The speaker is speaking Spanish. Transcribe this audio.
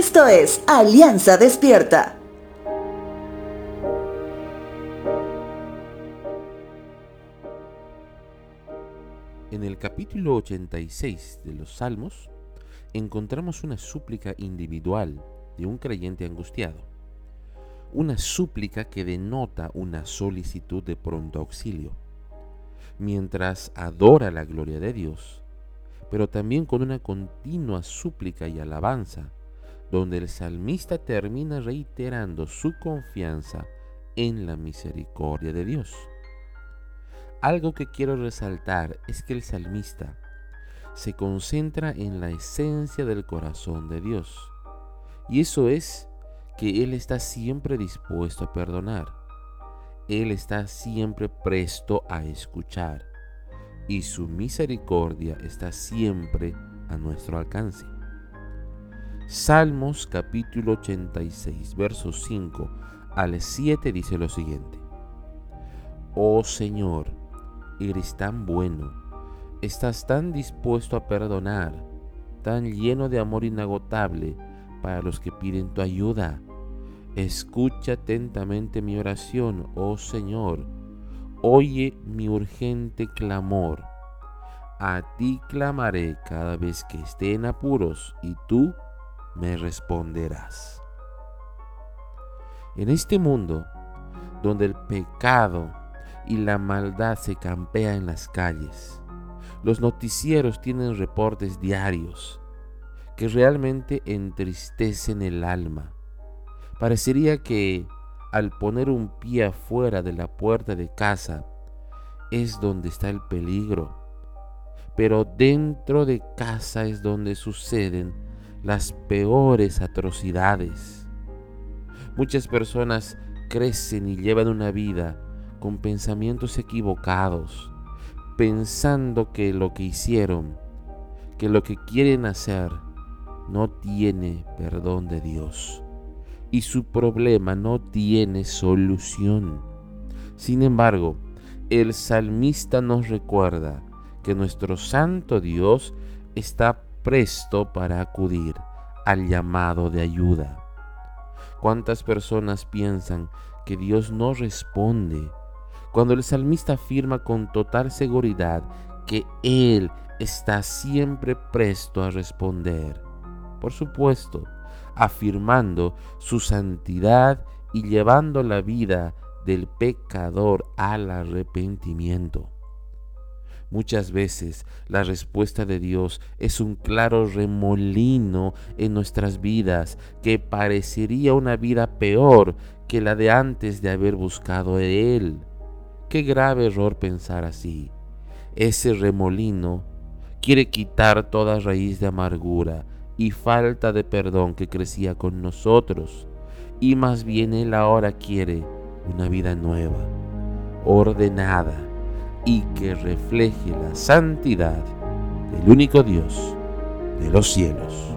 Esto es Alianza Despierta. En el capítulo 86 de los Salmos encontramos una súplica individual de un creyente angustiado. Una súplica que denota una solicitud de pronto auxilio. Mientras adora la gloria de Dios, pero también con una continua súplica y alabanza, donde el salmista termina reiterando su confianza en la misericordia de Dios. Algo que quiero resaltar es que el salmista se concentra en la esencia del corazón de Dios, y eso es que Él está siempre dispuesto a perdonar. Él está siempre presto a escuchar y su misericordia está siempre a nuestro alcance. Salmos capítulo 86, versos 5 al 7 dice lo siguiente. Oh Señor, eres tan bueno, estás tan dispuesto a perdonar, tan lleno de amor inagotable para los que piden tu ayuda. Escucha atentamente mi oración, oh Señor Oye mi urgente clamor. A ti clamaré cada vez que esté en apuros y tú me responderás. En este mundo, donde el pecado y la maldad se campea en las calles, los noticieros tienen reportes diarios que realmente entristecen el alma. Parecería que al poner un pie afuera de la puerta de casa es donde está el peligro. Pero dentro de casa es donde suceden las peores atrocidades. Muchas personas crecen y llevan una vida con pensamientos equivocados, pensando que lo que hicieron, que lo que quieren hacer, no tiene perdón de Dios y su problema no tiene solución. Sin embargo, el salmista nos recuerda que nuestro santo Dios está presto para acudir al llamado de ayuda. ¿Cuántas personas piensan que Dios no responde cuando el salmista afirma con total seguridad que Él está siempre presto a responder? Por supuesto, afirmando su santidad y llevando la vida del pecador al arrepentimiento. Muchas veces la respuesta de Dios es un claro remolino en nuestras vidas que parecería una vida peor que la de antes de haber buscado Él. Qué grave error pensar así. Ese remolino quiere quitar toda raíz de amargura, y falta de perdón que crecía con nosotros, y más bien Él ahora quiere una vida nueva, ordenada y que refleje la santidad del único Dios de los cielos.